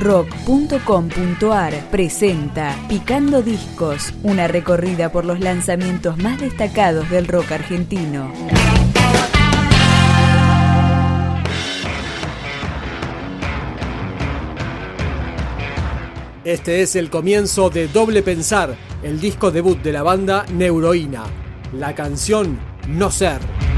rock.com.ar presenta Picando Discos, una recorrida por los lanzamientos más destacados del rock argentino. Este es el comienzo de Doble Pensar, el disco debut de la banda Neuroína. La canción No Ser.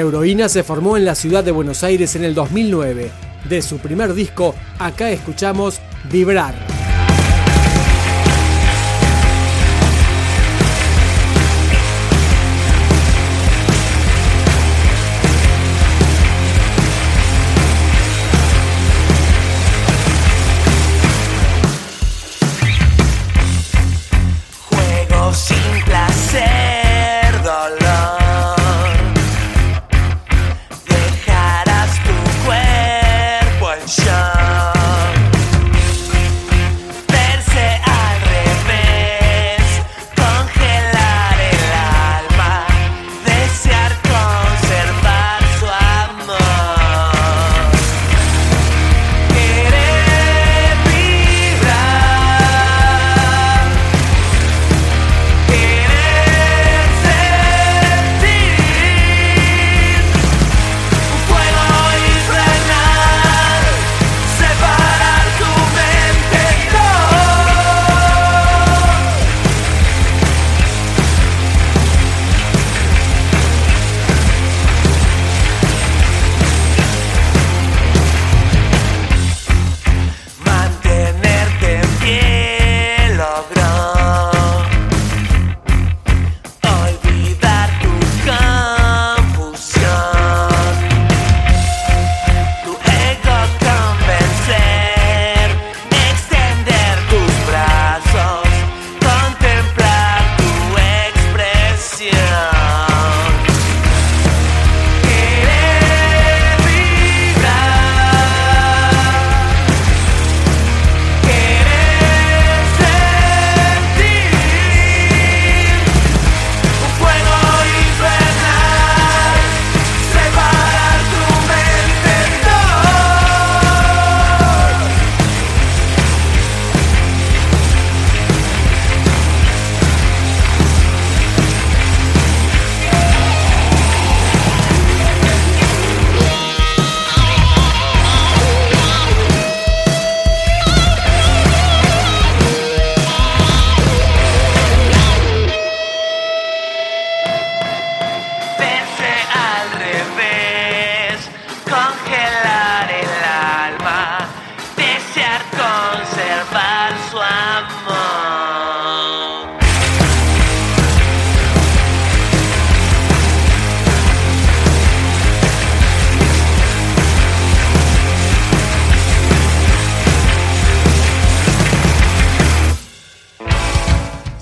Neuroína se formó en la ciudad de Buenos Aires en el 2009. De su primer disco, acá escuchamos Vibrar.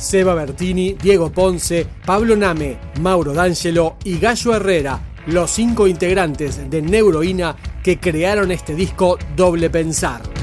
Seba Bertini, Diego Ponce, Pablo Name, Mauro D'Angelo y Gallo Herrera, los cinco integrantes de Neuroína que crearon este disco Doble Pensar.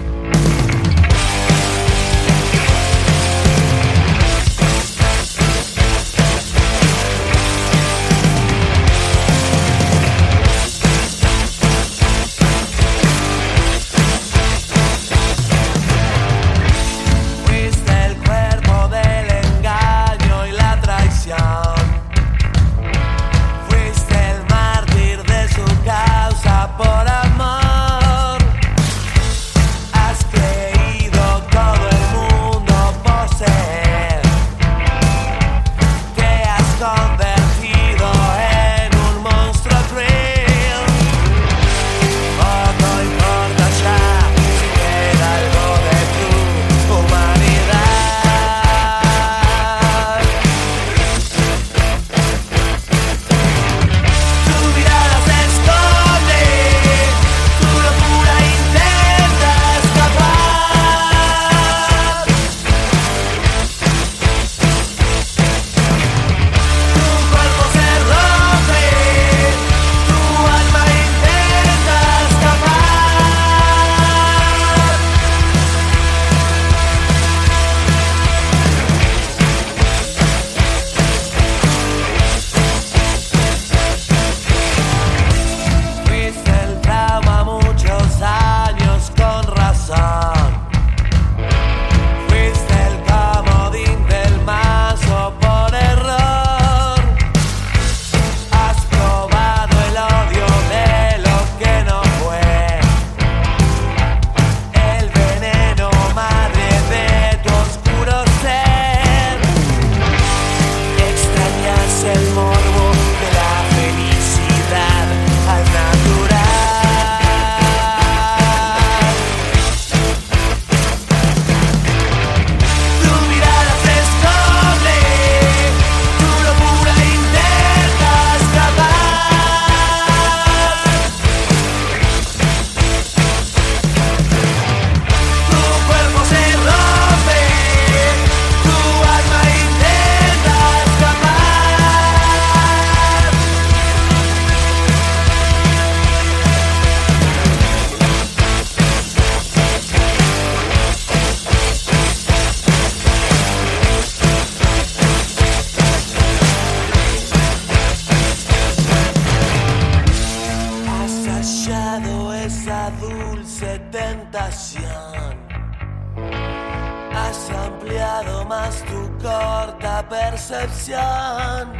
Más tu corta percepción.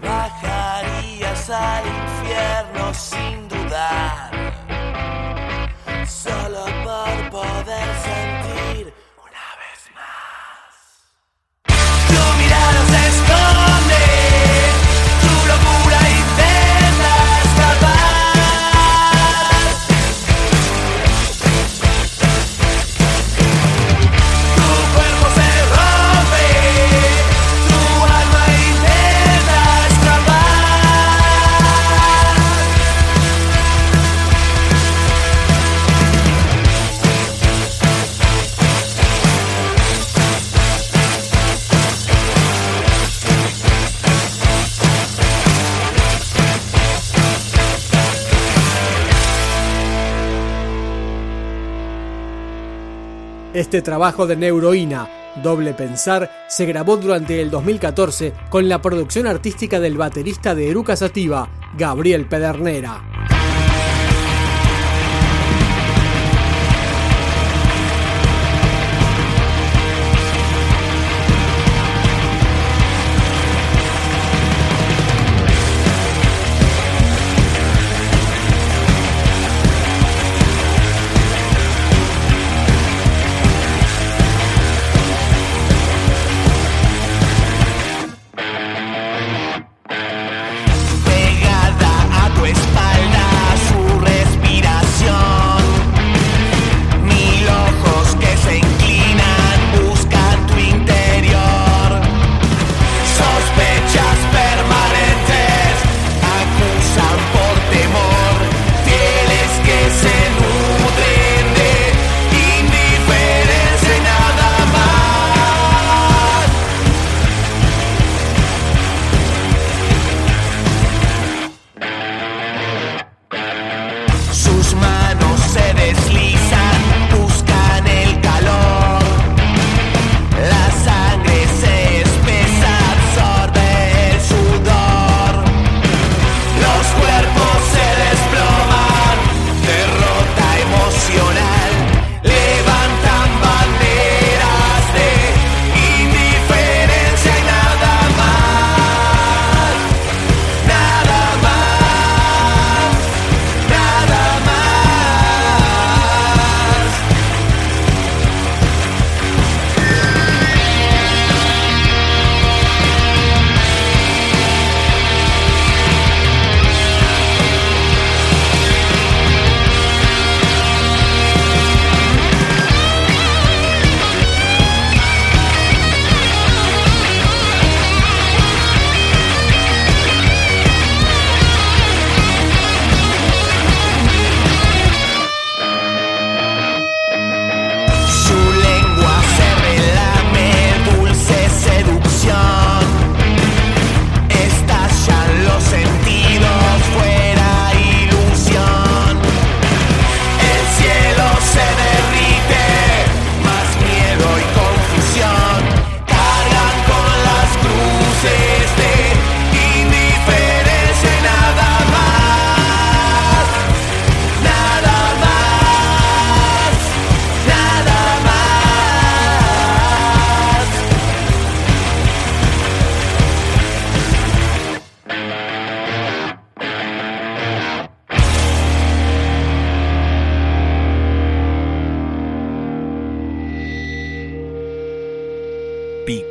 Bajarías al infierno sin dudar. Solo por poder sentir Este trabajo de Neuroína, Doble Pensar, se grabó durante el 2014 con la producción artística del baterista de Eruca Sativa, Gabriel Pedernera.